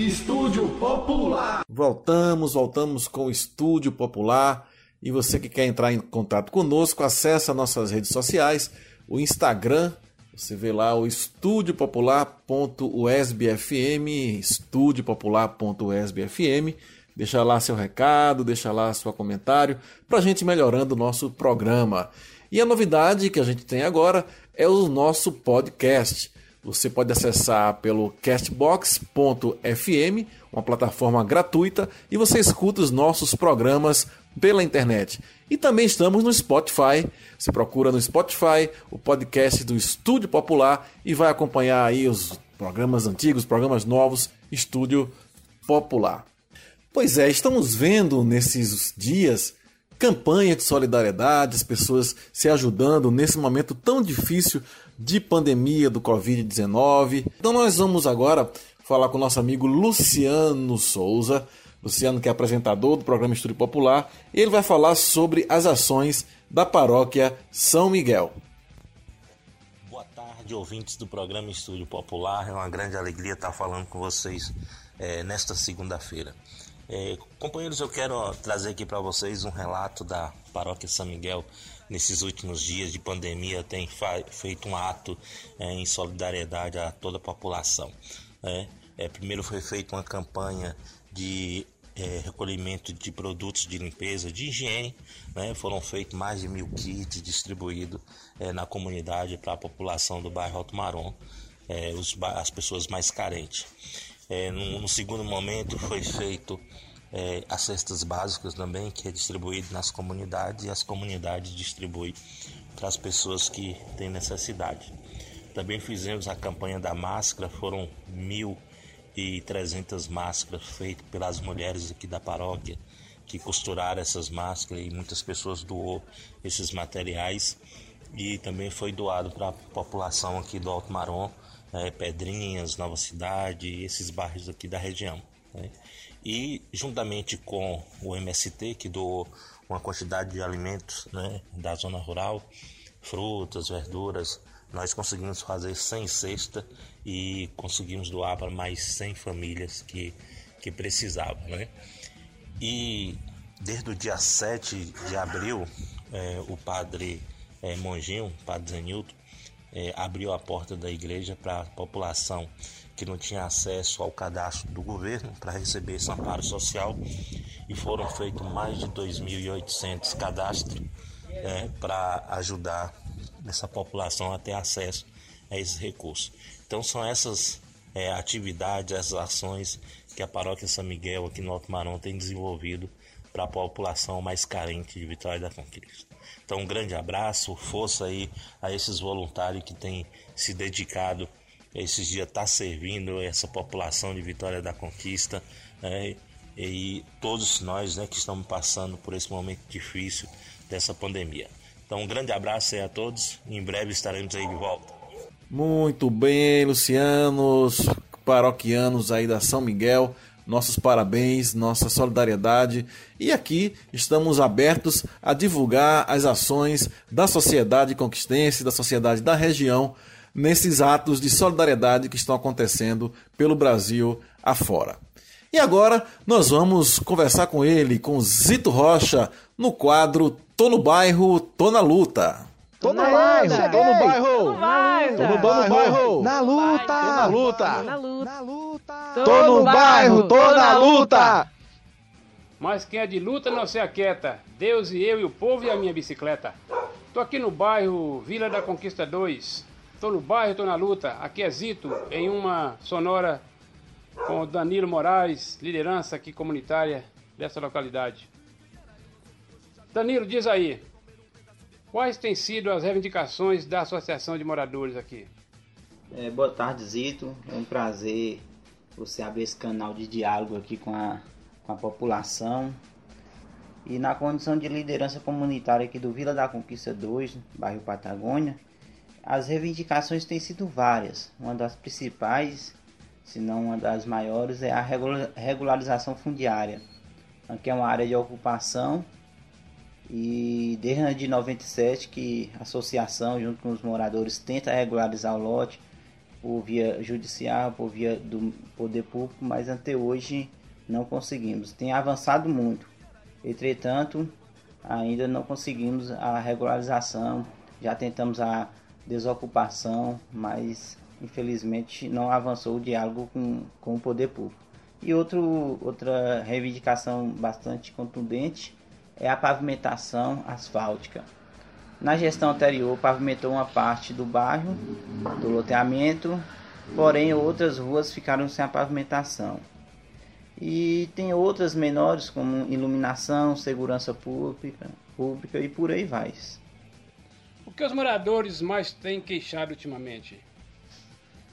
Estúdio Popular. Voltamos, voltamos com o Estúdio Popular. E você que quer entrar em contato conosco, acesse nossas redes sociais, o Instagram, você vê lá o estudiopopular.usbfm, estudiopopular.usbfm. Deixa lá seu recado, deixa lá seu comentário, para a gente melhorando o nosso programa. E a novidade que a gente tem agora é o nosso podcast. Você pode acessar pelo castbox.fm, uma plataforma gratuita, e você escuta os nossos programas pela internet. E também estamos no Spotify. Você procura no Spotify o podcast do Estúdio Popular e vai acompanhar aí os programas antigos, programas novos, Estúdio Popular. Pois é, estamos vendo nesses dias campanha de solidariedade, as pessoas se ajudando nesse momento tão difícil de pandemia do Covid-19. Então nós vamos agora falar com o nosso amigo Luciano Souza, Luciano que é apresentador do programa Estúdio Popular, ele vai falar sobre as ações da paróquia São Miguel. Boa tarde, ouvintes do programa Estúdio Popular. É uma grande alegria estar falando com vocês é, nesta segunda-feira. É, companheiros, eu quero trazer aqui para vocês um relato da paróquia São Miguel. Nesses últimos dias de pandemia, tem feito um ato é, em solidariedade a toda a população. Né? É, primeiro foi feita uma campanha de é, recolhimento de produtos de limpeza, de higiene. Né? Foram feitos mais de mil kits distribuídos é, na comunidade para a população do bairro Alto Marom, é, os, as pessoas mais carentes. É, no, no, segundo momento foi feito é, as cestas básicas também, que é distribuído nas comunidades e as comunidades distribuem para as pessoas que têm necessidade. Também fizemos a campanha da máscara, foram mil e trezentas máscaras feitas pelas mulheres aqui da paróquia que costuraram essas máscaras e muitas pessoas doou esses materiais e também foi doado para a população aqui do Alto Marom é, Pedrinhas, Nova Cidade, esses bairros aqui da região. Né? E juntamente com o MST, que doou uma quantidade de alimentos né, da zona rural, frutas, verduras, nós conseguimos fazer 100 cestas e conseguimos doar para mais 100 famílias que, que precisavam. Né? E desde o dia 7 de abril, é, o padre é, Monginho, padre Zenilton, é, abriu a porta da igreja para a população que não tinha acesso ao cadastro do governo para receber esse amparo social e foram feitos mais de 2.800 cadastros é, para ajudar essa população a ter acesso a esses recursos. Então são essas é, atividades, essas ações que a paróquia São Miguel aqui no Alto Marão tem desenvolvido para a população mais carente de Vitória da Conquista. Então, um grande abraço, força aí a esses voluntários que têm se dedicado esses dias estar tá servindo essa população de Vitória da Conquista né? e todos nós né, que estamos passando por esse momento difícil dessa pandemia. Então, um grande abraço aí a todos e em breve estaremos aí de volta. Muito bem, Lucianos, paroquianos aí da São Miguel nossos parabéns, nossa solidariedade e aqui estamos abertos a divulgar as ações da sociedade conquistense, da sociedade da região, nesses atos de solidariedade que estão acontecendo pelo Brasil afora. E agora nós vamos conversar com ele, com Zito Rocha, no quadro Tô no bairro, tô na luta. Tô no bairro, tô no bairro. Tô no bairro. Tô no bairro. Na luta. Tô na luta. Na luta. Luta. Tô no bairro, tô na luta. Mas quem é de luta não se aquieta. Deus e eu e o povo e a minha bicicleta. Tô aqui no bairro Vila da Conquista 2. Tô no bairro, tô na luta. Aqui é Zito, em uma sonora com o Danilo Moraes, liderança aqui comunitária dessa localidade. Danilo, diz aí, Quais têm sido as reivindicações da Associação de Moradores aqui? É, boa tarde, Zito. É um prazer você abrir esse canal de diálogo aqui com a, com a população. E na condição de liderança comunitária aqui do Vila da Conquista 2, bairro Patagônia, as reivindicações têm sido várias. Uma das principais, se não uma das maiores, é a regularização fundiária, que é uma área de ocupação e desde 97 que a associação, junto com os moradores, tenta regularizar o lote. Por via judicial, por via do poder público, mas até hoje não conseguimos. Tem avançado muito. Entretanto, ainda não conseguimos a regularização. Já tentamos a desocupação, mas infelizmente não avançou o diálogo com, com o poder público. E outro, outra reivindicação bastante contundente é a pavimentação asfáltica. Na gestão anterior, pavimentou uma parte do bairro, do loteamento, porém outras ruas ficaram sem a pavimentação. E tem outras menores, como iluminação, segurança pública, pública e por aí vai. O que os moradores mais têm queixado ultimamente?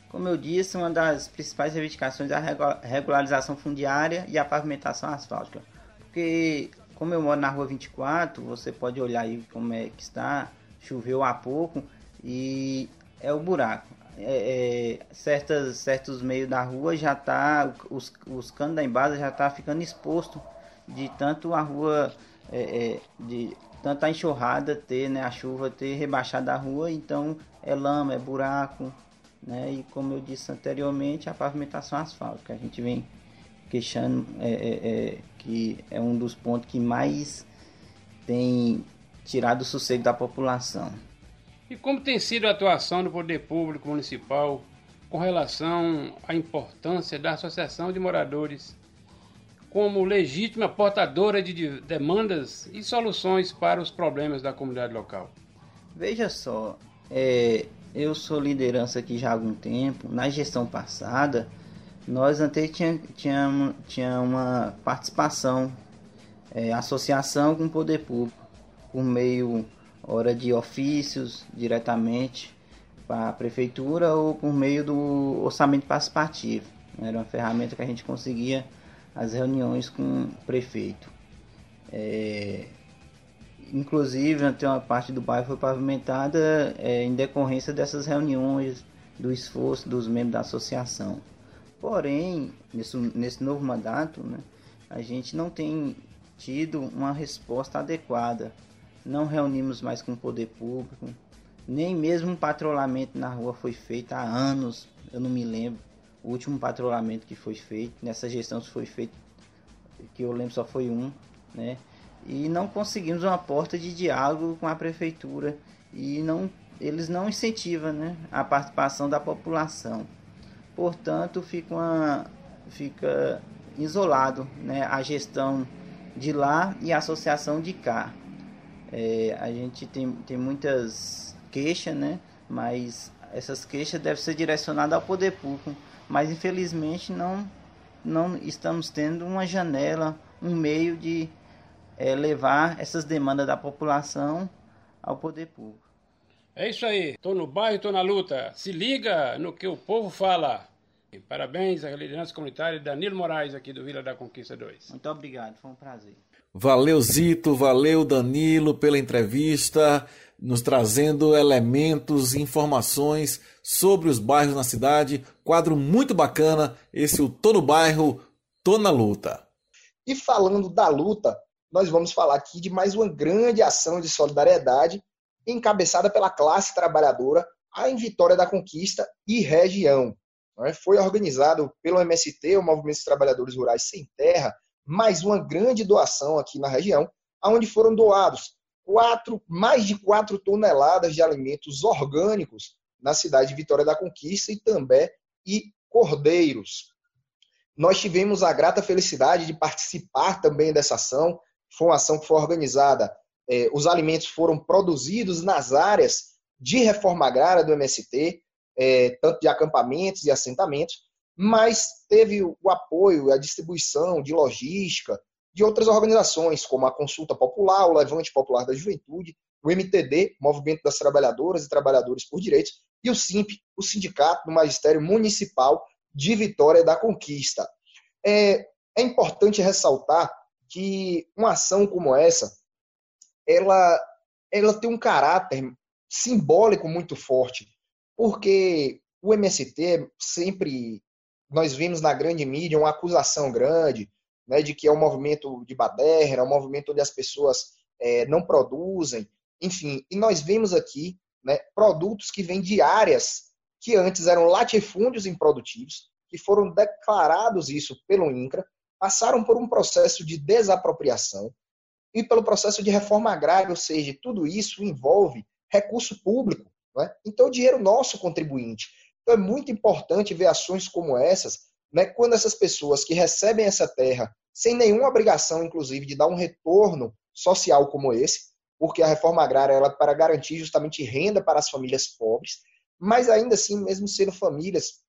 Como eu disse, uma das principais reivindicações é a regularização fundiária e a pavimentação asfáltica. Porque, como eu moro na rua 24, você pode olhar aí como é que está, choveu há pouco e é o buraco. É, é, certas, certos meios da rua já tá, os, os canos da embasa já tá ficando exposto de tanto a rua, é, é, de tanto a enxurrada ter, né, a chuva ter rebaixado a rua, então é lama, é buraco, né? E como eu disse anteriormente, a pavimentação asfáltica. A gente vem queixando é, é, que é um dos pontos que mais tem tirado o sossego da população. E como tem sido a atuação do poder público municipal com relação à importância da Associação de Moradores como legítima portadora de demandas e soluções para os problemas da comunidade local? Veja só, é, eu sou liderança aqui já há algum tempo. Na gestão passada, nós até tinha, tinha, tinha uma participação, é, associação com o poder público, por meio hora de ofícios diretamente para a prefeitura ou por meio do orçamento participativo. Era uma ferramenta que a gente conseguia as reuniões com o prefeito. É, inclusive até uma parte do bairro foi pavimentada é, em decorrência dessas reuniões, do esforço dos membros da associação. Porém, nesse, nesse novo mandato, né, a gente não tem tido uma resposta adequada. Não reunimos mais com o poder público, nem mesmo um patrulhamento na rua foi feito há anos, eu não me lembro. O último patrulhamento que foi feito, nessa gestão foi feito, que eu lembro só foi um, né? e não conseguimos uma porta de diálogo com a prefeitura e não eles não incentivam né, a participação da população. Portanto, fica, uma, fica isolado né, a gestão de lá e a associação de cá. É, a gente tem, tem muitas queixas, né, mas essas queixas devem ser direcionadas ao poder público. Mas infelizmente não, não estamos tendo uma janela, um meio de é, levar essas demandas da população ao poder público. É isso aí, tô no bairro, tô na luta. Se liga no que o povo fala. E parabéns à liderança comunitária Danilo Moraes aqui do Vila da Conquista 2. Muito obrigado, foi um prazer. Valeu Zito, valeu Danilo pela entrevista, nos trazendo elementos, informações sobre os bairros na cidade. Quadro muito bacana, esse o Tô no Bairro, Tô na Luta. E falando da luta, nós vamos falar aqui de mais uma grande ação de solidariedade encabeçada pela classe trabalhadora em Vitória da Conquista e região. É? Foi organizado pelo MST, o Movimento dos Trabalhadores Rurais Sem Terra, mais uma grande doação aqui na região, onde foram doados quatro, mais de 4 toneladas de alimentos orgânicos na cidade de Vitória da Conquista e também e cordeiros. Nós tivemos a grata felicidade de participar também dessa ação, foi uma ação que foi organizada. É, os alimentos foram produzidos nas áreas de reforma agrária do MST, é, tanto de acampamentos e assentamentos, mas teve o apoio, a distribuição de logística de outras organizações, como a Consulta Popular, o Levante Popular da Juventude, o MTD, Movimento das Trabalhadoras e Trabalhadores por Direitos, e o SIMP, o Sindicato do Magistério Municipal de Vitória da Conquista. É, é importante ressaltar que uma ação como essa, ela, ela tem um caráter simbólico muito forte, porque o MST sempre nós vimos na grande mídia uma acusação grande, né, de que é um movimento de baderna, é um movimento onde as pessoas é, não produzem, enfim, e nós vemos aqui né, produtos que vêm de áreas que antes eram latifúndios improdutivos, que foram declarados isso pelo INCRA, passaram por um processo de desapropriação e pelo processo de reforma agrária, ou seja, tudo isso envolve recurso público. É? Então, o dinheiro nosso contribuinte. Então, é muito importante ver ações como essas, né, quando essas pessoas que recebem essa terra sem nenhuma obrigação, inclusive, de dar um retorno social como esse, porque a reforma agrária ela é para garantir justamente renda para as famílias pobres, mas ainda assim, mesmo sendo famílias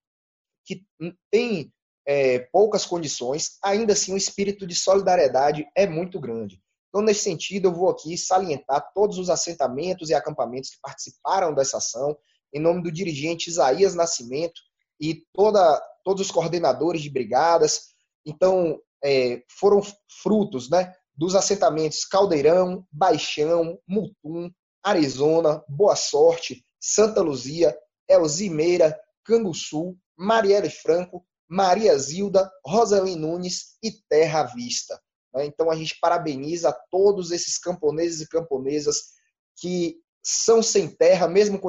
que têm é, poucas condições, ainda assim o espírito de solidariedade é muito grande. Então, nesse sentido, eu vou aqui salientar todos os assentamentos e acampamentos que participaram dessa ação, em nome do dirigente Isaías Nascimento e toda, todos os coordenadores de brigadas. Então, é, foram frutos né, dos assentamentos Caldeirão, Baixão, Mutum, Arizona, Boa Sorte, Santa Luzia, Elzimeira, Canguçu, Marielle Franco, Maria Zilda, Roseli Nunes e Terra Vista. Né? Então a gente parabeniza todos esses camponeses e camponesas que são sem terra, mesmo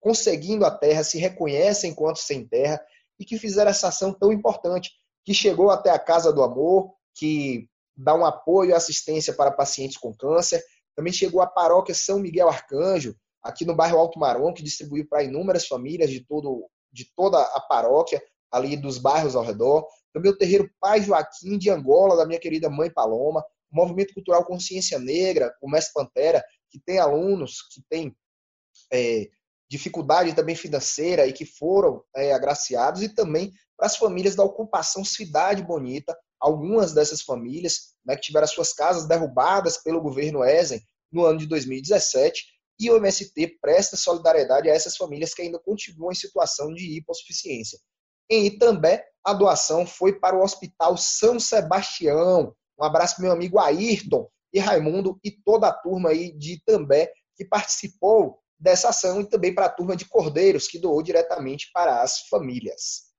conseguindo a terra, se reconhecem enquanto sem terra e que fizeram essa ação tão importante, que chegou até a Casa do Amor, que dá um apoio e assistência para pacientes com câncer. Também chegou a paróquia São Miguel Arcanjo, aqui no bairro Alto Marom, que distribuiu para inúmeras famílias de, todo, de toda a paróquia, ali dos bairros ao redor. Também o terreiro Pai Joaquim de Angola, da minha querida mãe Paloma. O Movimento Cultural Consciência Negra, o Mestre Pantera, que tem alunos que têm é, dificuldade também financeira e que foram é, agraciados. E também para as famílias da ocupação Cidade Bonita, algumas dessas famílias né, que tiveram suas casas derrubadas pelo governo Ezen no ano de 2017, e o MST presta solidariedade a essas famílias que ainda continuam em situação de hipossuficiência. Em Itambé, a doação foi para o Hospital São Sebastião. Um abraço para meu amigo Ayrton e Raimundo e toda a turma aí de Itambé que participou dessa ação e também para a turma de Cordeiros que doou diretamente para as famílias.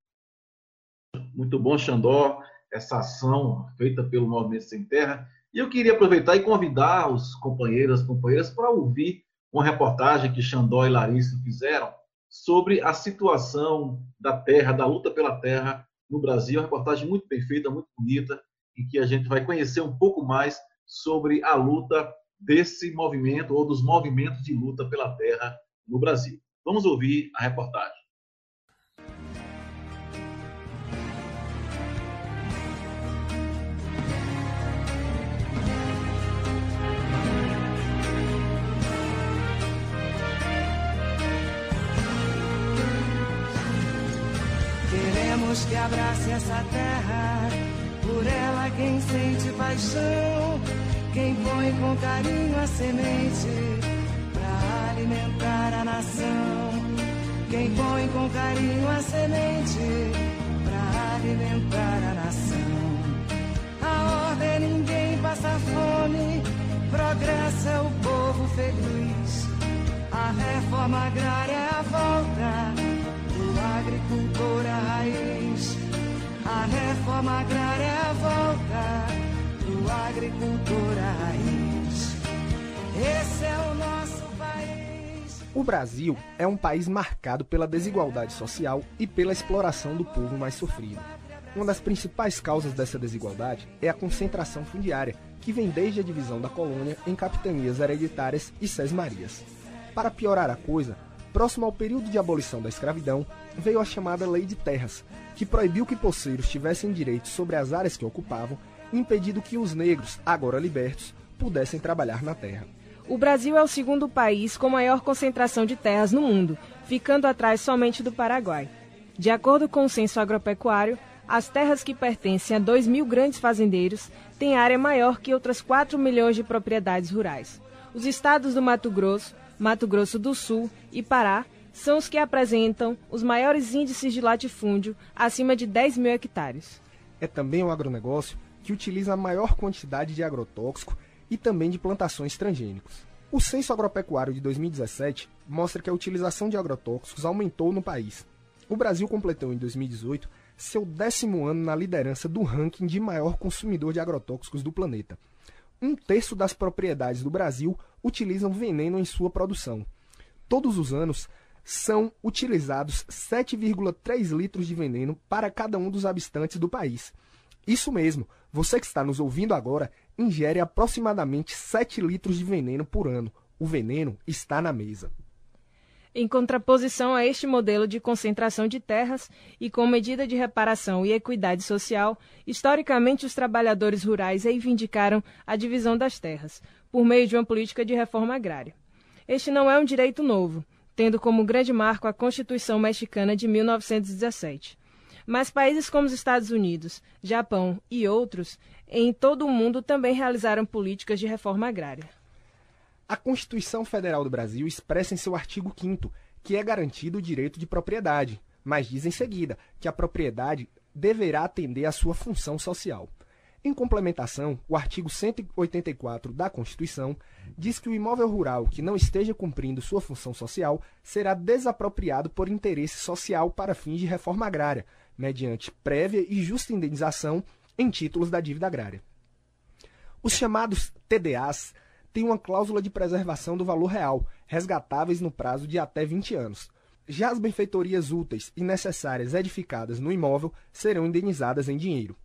Muito bom, Xandó essa ação feita pelo Movimento Sem Terra. E eu queria aproveitar e convidar os companheiros e companheiras para ouvir uma reportagem que Xandó e Larissa fizeram sobre a situação da terra, da luta pela terra no Brasil. Uma reportagem muito bem feita, muito bonita, em que a gente vai conhecer um pouco mais sobre a luta desse movimento ou dos movimentos de luta pela terra no Brasil. Vamos ouvir a reportagem. Queremos que abrace essa terra, por ela quem sente paixão, quem põe com carinho a semente para alimentar a nação. Quem põe com carinho a semente para alimentar a nação. A ordem ninguém passa fome, progresso é o povo feliz. A reforma agrária é a volta agricultor a raiz. A reforma agrária é volta do agricultor raiz. Esse é o nosso país. O Brasil é um país marcado pela desigualdade social e pela exploração do povo mais sofrido. Uma das principais causas dessa desigualdade é a concentração fundiária, que vem desde a divisão da colônia em capitanias hereditárias e sesmarias. Para piorar a coisa, Próximo ao período de abolição da escravidão, veio a chamada Lei de Terras, que proibiu que poceiros tivessem direitos sobre as áreas que ocupavam, impedindo que os negros, agora libertos, pudessem trabalhar na terra. O Brasil é o segundo país com maior concentração de terras no mundo, ficando atrás somente do Paraguai. De acordo com o censo agropecuário, as terras que pertencem a 2 mil grandes fazendeiros têm área maior que outras 4 milhões de propriedades rurais. Os estados do Mato Grosso, Mato Grosso do Sul e Pará são os que apresentam os maiores índices de latifúndio, acima de 10 mil hectares. É também um agronegócio que utiliza a maior quantidade de agrotóxico e também de plantações transgênicos. O Censo Agropecuário de 2017 mostra que a utilização de agrotóxicos aumentou no país. O Brasil completou em 2018 seu décimo ano na liderança do ranking de maior consumidor de agrotóxicos do planeta, um terço das propriedades do Brasil utilizam veneno em sua produção. Todos os anos, são utilizados 7,3 litros de veneno para cada um dos habitantes do país. Isso mesmo, você que está nos ouvindo agora ingere aproximadamente 7 litros de veneno por ano. O veneno está na mesa. Em contraposição a este modelo de concentração de terras e com medida de reparação e equidade social, historicamente os trabalhadores rurais reivindicaram a divisão das terras, por meio de uma política de reforma agrária. Este não é um direito novo, tendo como grande marco a Constituição Mexicana de 1917. Mas países como os Estados Unidos, Japão e outros em todo o mundo também realizaram políticas de reforma agrária. A Constituição Federal do Brasil expressa em seu artigo 5 que é garantido o direito de propriedade, mas diz em seguida que a propriedade deverá atender à sua função social. Em complementação, o artigo 184 da Constituição diz que o imóvel rural que não esteja cumprindo sua função social será desapropriado por interesse social para fins de reforma agrária, mediante prévia e justa indenização em títulos da dívida agrária. Os chamados TDAs têm uma cláusula de preservação do valor real, resgatáveis no prazo de até 20 anos. Já as benfeitorias úteis e necessárias edificadas no imóvel serão indenizadas em dinheiro.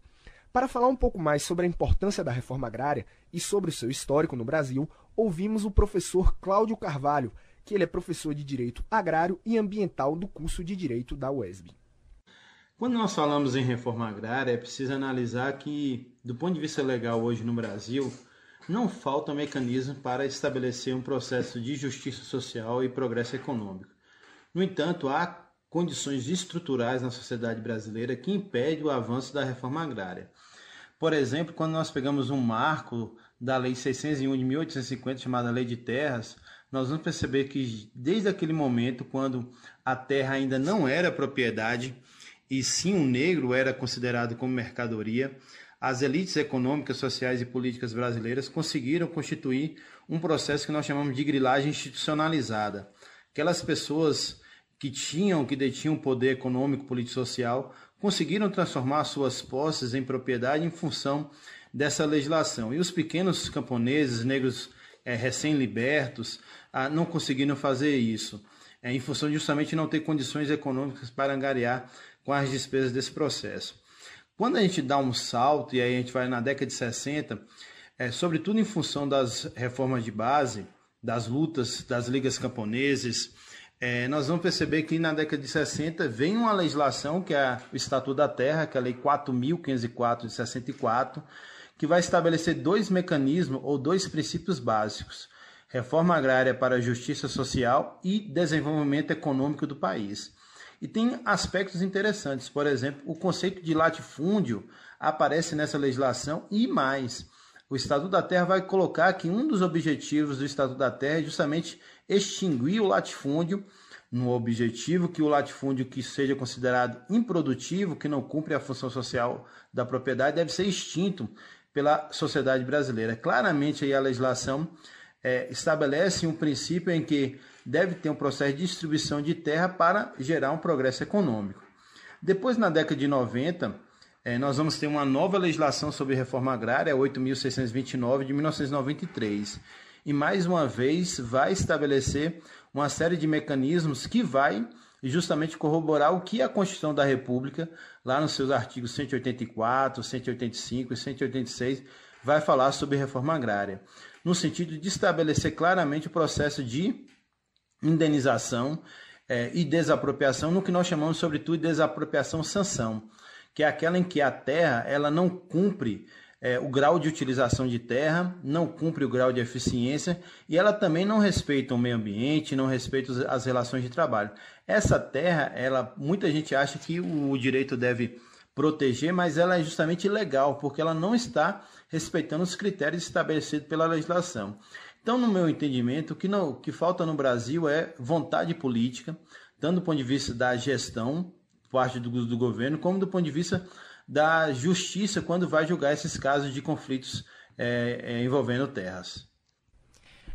Para falar um pouco mais sobre a importância da reforma agrária e sobre o seu histórico no Brasil, ouvimos o professor Cláudio Carvalho, que ele é professor de Direito Agrário e Ambiental do curso de Direito da UESB. Quando nós falamos em reforma agrária, é preciso analisar que, do ponto de vista legal hoje no Brasil, não falta mecanismo para estabelecer um processo de justiça social e progresso econômico. No entanto, há condições estruturais na sociedade brasileira que impedem o avanço da reforma agrária. Por exemplo, quando nós pegamos um marco da Lei 601 de 1850, chamada Lei de Terras, nós vamos perceber que desde aquele momento, quando a terra ainda não era propriedade e sim um negro era considerado como mercadoria, as elites econômicas, sociais e políticas brasileiras conseguiram constituir um processo que nós chamamos de grilagem institucionalizada. Aquelas pessoas que tinham, que detinham poder econômico, político e social, conseguiram transformar suas posses em propriedade em função dessa legislação. E os pequenos camponeses, negros é, recém-libertos, ah, não conseguiram fazer isso, é, em função de justamente não ter condições econômicas para angariar com as despesas desse processo. Quando a gente dá um salto, e aí a gente vai na década de 60, é, sobretudo em função das reformas de base, das lutas das ligas camponeses, é, nós vamos perceber que na década de 60 vem uma legislação, que é o Estatuto da Terra, que é a Lei 4.504 de 64, que vai estabelecer dois mecanismos ou dois princípios básicos: reforma agrária para a justiça social e desenvolvimento econômico do país. E tem aspectos interessantes, por exemplo, o conceito de latifúndio aparece nessa legislação e mais. O Estatuto da Terra vai colocar que um dos objetivos do Estatuto da Terra é justamente extinguir o latifúndio no objetivo que o latifúndio que seja considerado improdutivo, que não cumpre a função social da propriedade, deve ser extinto pela sociedade brasileira. Claramente aí a legislação é, estabelece um princípio em que deve ter um processo de distribuição de terra para gerar um progresso econômico. Depois, na década de 90, é, nós vamos ter uma nova legislação sobre reforma agrária, 8.629 de 1993 e mais uma vez vai estabelecer uma série de mecanismos que vai justamente corroborar o que a Constituição da República, lá nos seus artigos 184, 185 e 186, vai falar sobre reforma agrária, no sentido de estabelecer claramente o processo de indenização é, e desapropriação, no que nós chamamos, sobretudo, de desapropriação sanção, que é aquela em que a terra ela não cumpre é, o grau de utilização de terra, não cumpre o grau de eficiência e ela também não respeita o meio ambiente, não respeita as relações de trabalho. Essa terra, ela, muita gente acha que o direito deve proteger, mas ela é justamente ilegal, porque ela não está respeitando os critérios estabelecidos pela legislação. Então, no meu entendimento, o que, não, o que falta no Brasil é vontade política, tanto do ponto de vista da gestão, parte do, do governo, como do ponto de vista da justiça quando vai julgar esses casos de conflitos é, é, envolvendo terras.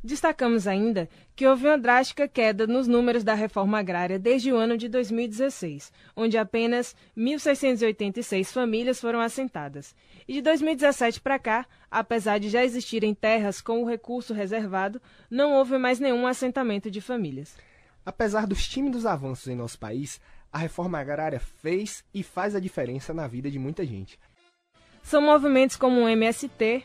Destacamos ainda que houve uma drástica queda nos números da reforma agrária desde o ano de 2016, onde apenas 1.686 famílias foram assentadas. E de 2017 para cá, apesar de já existirem terras com o recurso reservado, não houve mais nenhum assentamento de famílias. Apesar dos tímidos avanços em nosso país, a reforma agrária fez e faz a diferença na vida de muita gente. São movimentos como o MST,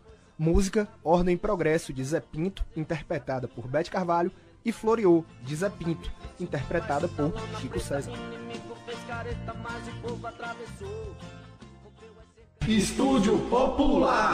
Música Ordem e Progresso de Zé Pinto, interpretada por Bete Carvalho, e Floriô de Zé Pinto, interpretada por Chico César. Estúdio Popular.